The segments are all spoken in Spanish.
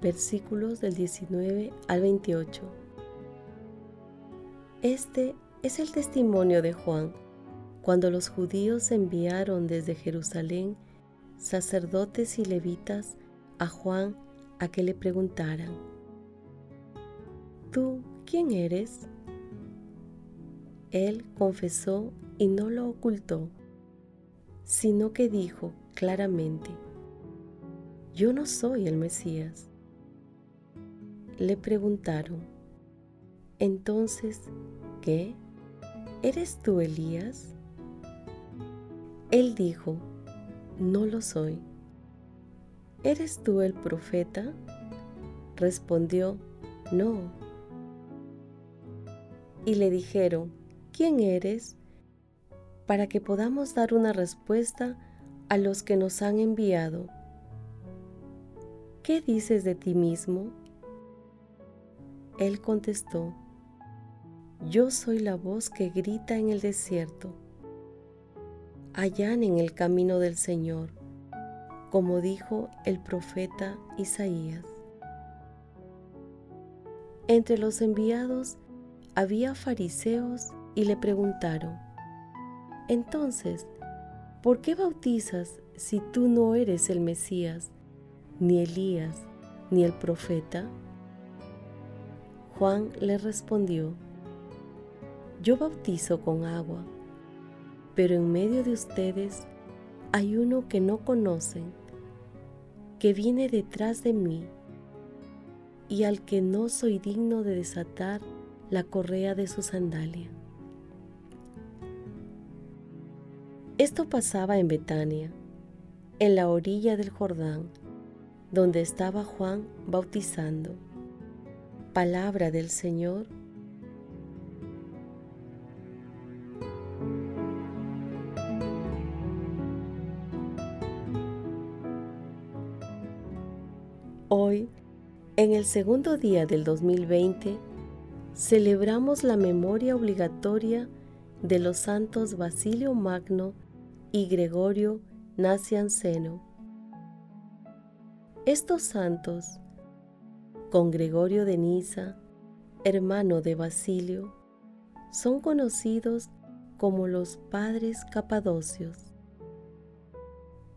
versículos del 19 al 28. Este es el testimonio de Juan, cuando los judíos enviaron desde Jerusalén sacerdotes y levitas a Juan a que le preguntaran, ¿tú quién eres? Él confesó y no lo ocultó sino que dijo claramente, yo no soy el Mesías. Le preguntaron, entonces, ¿qué? ¿Eres tú Elías? Él dijo, no lo soy. ¿Eres tú el profeta? Respondió, no. Y le dijeron, ¿quién eres? para que podamos dar una respuesta a los que nos han enviado. ¿Qué dices de ti mismo? Él contestó, Yo soy la voz que grita en el desierto. en el camino del Señor, como dijo el profeta Isaías. Entre los enviados había fariseos y le preguntaron, entonces, ¿por qué bautizas si tú no eres el Mesías, ni Elías, ni el profeta? Juan le respondió, Yo bautizo con agua, pero en medio de ustedes hay uno que no conocen, que viene detrás de mí y al que no soy digno de desatar la correa de su sandalia. Esto pasaba en Betania, en la orilla del Jordán, donde estaba Juan bautizando. Palabra del Señor. Hoy, en el segundo día del 2020, celebramos la memoria obligatoria de los santos Basilio Magno y Gregorio Nacianceno. Estos santos, con Gregorio de Niza, hermano de Basilio, son conocidos como los padres capadocios.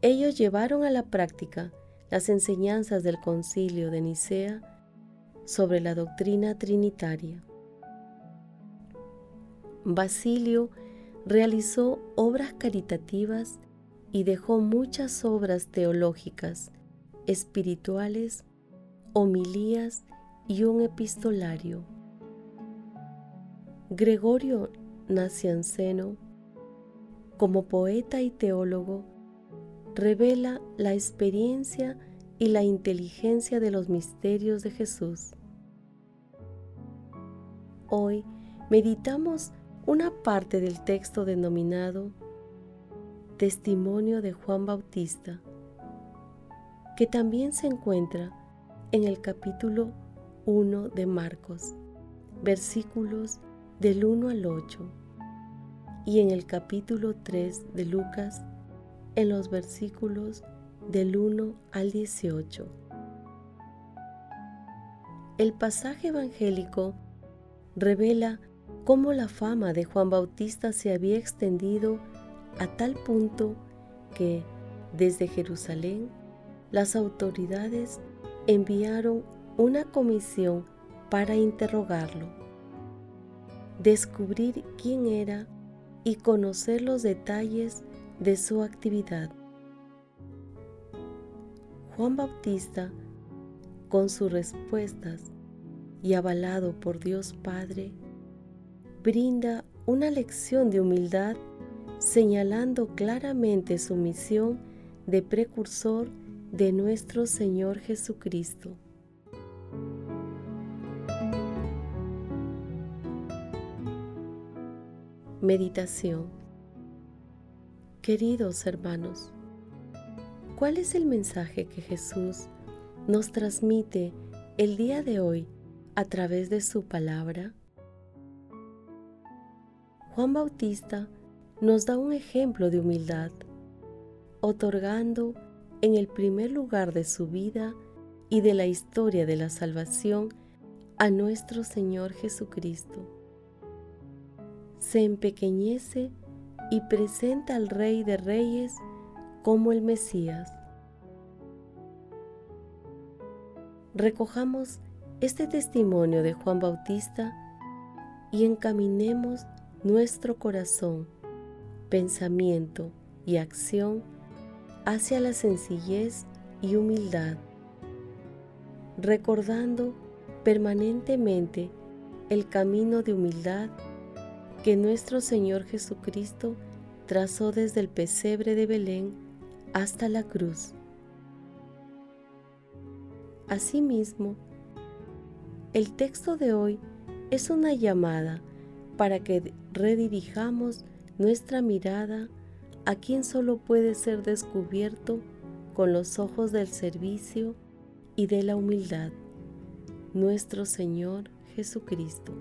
Ellos llevaron a la práctica las enseñanzas del concilio de Nicea sobre la doctrina trinitaria. Basilio realizó obras caritativas y dejó muchas obras teológicas, espirituales, homilías y un epistolario. Gregorio Nacianceno, como poeta y teólogo, revela la experiencia y la inteligencia de los misterios de Jesús. Hoy meditamos una parte del texto denominado Testimonio de Juan Bautista, que también se encuentra en el capítulo 1 de Marcos, versículos del 1 al 8, y en el capítulo 3 de Lucas, en los versículos del 1 al 18. El pasaje evangélico revela cómo la fama de Juan Bautista se había extendido a tal punto que desde Jerusalén las autoridades enviaron una comisión para interrogarlo, descubrir quién era y conocer los detalles de su actividad. Juan Bautista, con sus respuestas y avalado por Dios Padre, brinda una lección de humildad señalando claramente su misión de precursor de nuestro Señor Jesucristo. Meditación Queridos hermanos, ¿cuál es el mensaje que Jesús nos transmite el día de hoy a través de su palabra? Juan Bautista nos da un ejemplo de humildad, otorgando en el primer lugar de su vida y de la historia de la salvación a nuestro Señor Jesucristo. Se empequeñece y presenta al Rey de Reyes como el Mesías. Recojamos este testimonio de Juan Bautista y encaminemos nuestro corazón, pensamiento y acción hacia la sencillez y humildad, recordando permanentemente el camino de humildad que nuestro Señor Jesucristo trazó desde el pesebre de Belén hasta la cruz. Asimismo, el texto de hoy es una llamada para que redirijamos nuestra mirada a quien solo puede ser descubierto con los ojos del servicio y de la humildad, nuestro Señor Jesucristo.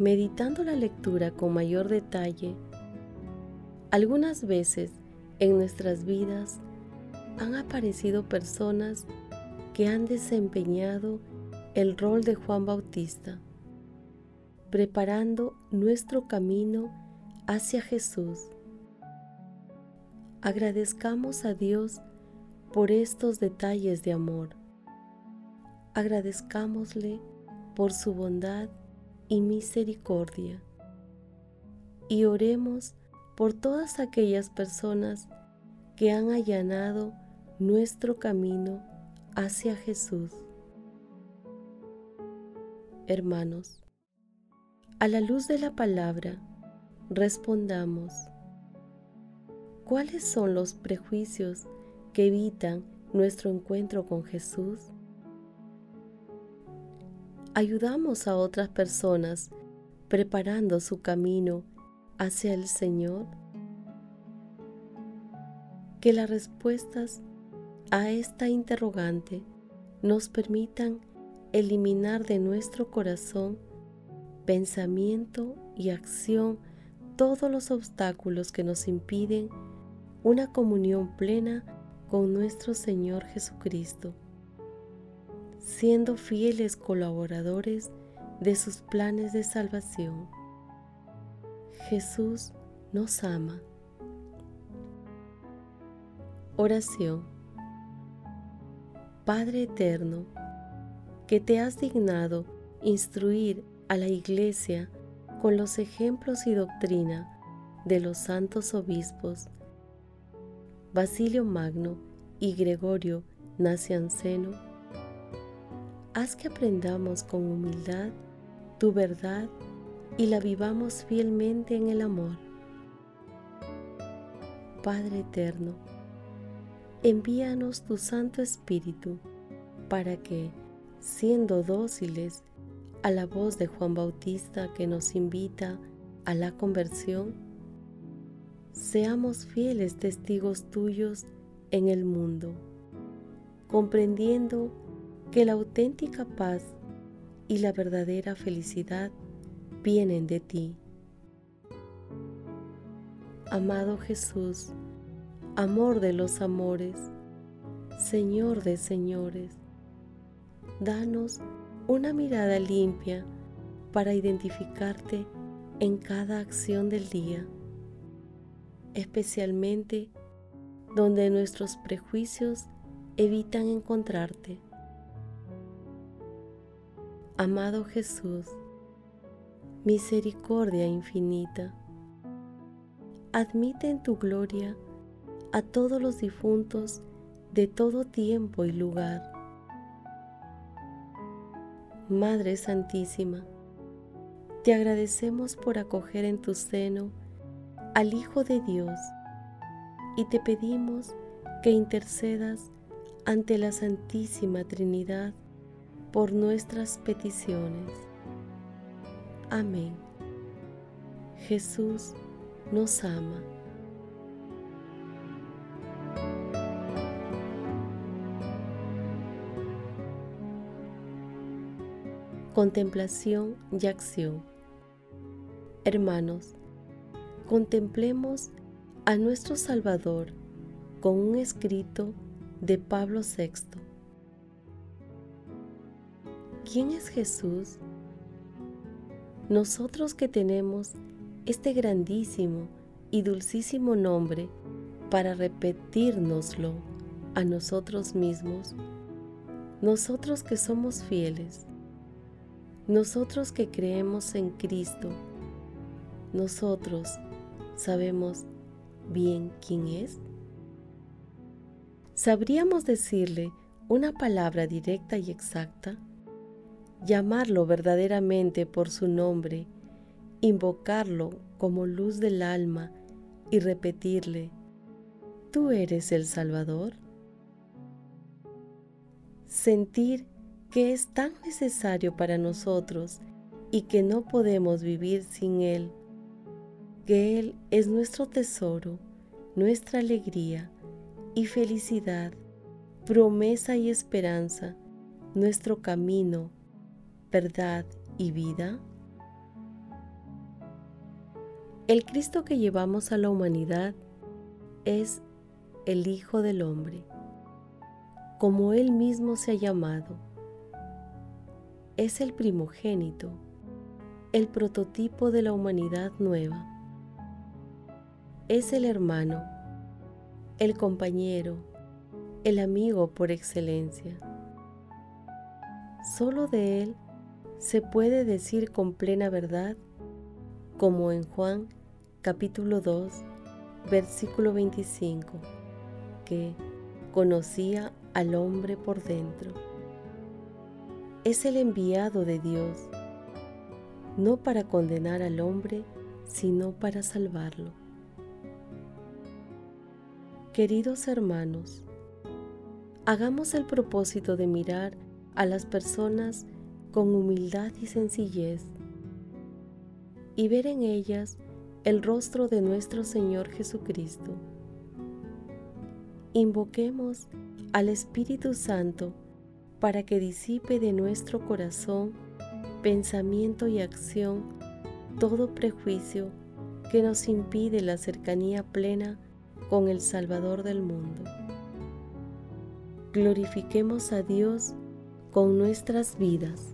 Meditando la lectura con mayor detalle, algunas veces en nuestras vidas han aparecido personas que han desempeñado el rol de Juan Bautista preparando nuestro camino hacia Jesús. Agradezcamos a Dios por estos detalles de amor. Agradezcámosle por su bondad y misericordia. Y oremos por todas aquellas personas que han allanado nuestro camino hacia Jesús. Hermanos, a la luz de la palabra, respondamos, ¿cuáles son los prejuicios que evitan nuestro encuentro con Jesús? ¿Ayudamos a otras personas preparando su camino hacia el Señor? Que las respuestas a esta interrogante nos permitan eliminar de nuestro corazón pensamiento y acción todos los obstáculos que nos impiden una comunión plena con nuestro Señor Jesucristo, siendo fieles colaboradores de sus planes de salvación. Jesús nos ama. Oración. Padre eterno, que te has dignado instruir a la Iglesia con los ejemplos y doctrina de los santos obispos Basilio Magno y Gregorio Nacianceno, haz que aprendamos con humildad tu verdad y la vivamos fielmente en el amor. Padre eterno, envíanos tu Santo Espíritu para que, siendo dóciles a la voz de Juan Bautista que nos invita a la conversión, seamos fieles testigos tuyos en el mundo, comprendiendo que la auténtica paz y la verdadera felicidad vienen de ti. Amado Jesús, amor de los amores, Señor de señores, danos una mirada limpia para identificarte en cada acción del día, especialmente donde nuestros prejuicios evitan encontrarte. Amado Jesús, misericordia infinita, admite en tu gloria a todos los difuntos de todo tiempo y lugar. Madre Santísima, te agradecemos por acoger en tu seno al Hijo de Dios y te pedimos que intercedas ante la Santísima Trinidad por nuestras peticiones. Amén. Jesús nos ama. Contemplación y acción. Hermanos, contemplemos a nuestro Salvador con un escrito de Pablo VI. ¿Quién es Jesús? Nosotros que tenemos este grandísimo y dulcísimo nombre para repetírnoslo a nosotros mismos, nosotros que somos fieles, nosotros que creemos en Cristo, nosotros sabemos bien quién es? ¿Sabríamos decirle una palabra directa y exacta? ¿Llamarlo verdaderamente por su nombre? ¿Invocarlo como luz del alma y repetirle, ¿tú eres el Salvador? Sentir que es tan necesario para nosotros y que no podemos vivir sin Él que Él es nuestro tesoro, nuestra alegría y felicidad, promesa y esperanza, nuestro camino, verdad y vida? El Cristo que llevamos a la humanidad es el Hijo del Hombre, como Él mismo se ha llamado. Es el primogénito, el prototipo de la humanidad nueva es el hermano, el compañero, el amigo por excelencia. Solo de Él se puede decir con plena verdad, como en Juan capítulo 2, versículo 25, que conocía al hombre por dentro. Es el enviado de Dios, no para condenar al hombre, sino para salvarlo. Queridos hermanos, hagamos el propósito de mirar a las personas con humildad y sencillez y ver en ellas el rostro de nuestro Señor Jesucristo. Invoquemos al Espíritu Santo para que disipe de nuestro corazón, pensamiento y acción todo prejuicio que nos impide la cercanía plena con el Salvador del mundo. Glorifiquemos a Dios con nuestras vidas.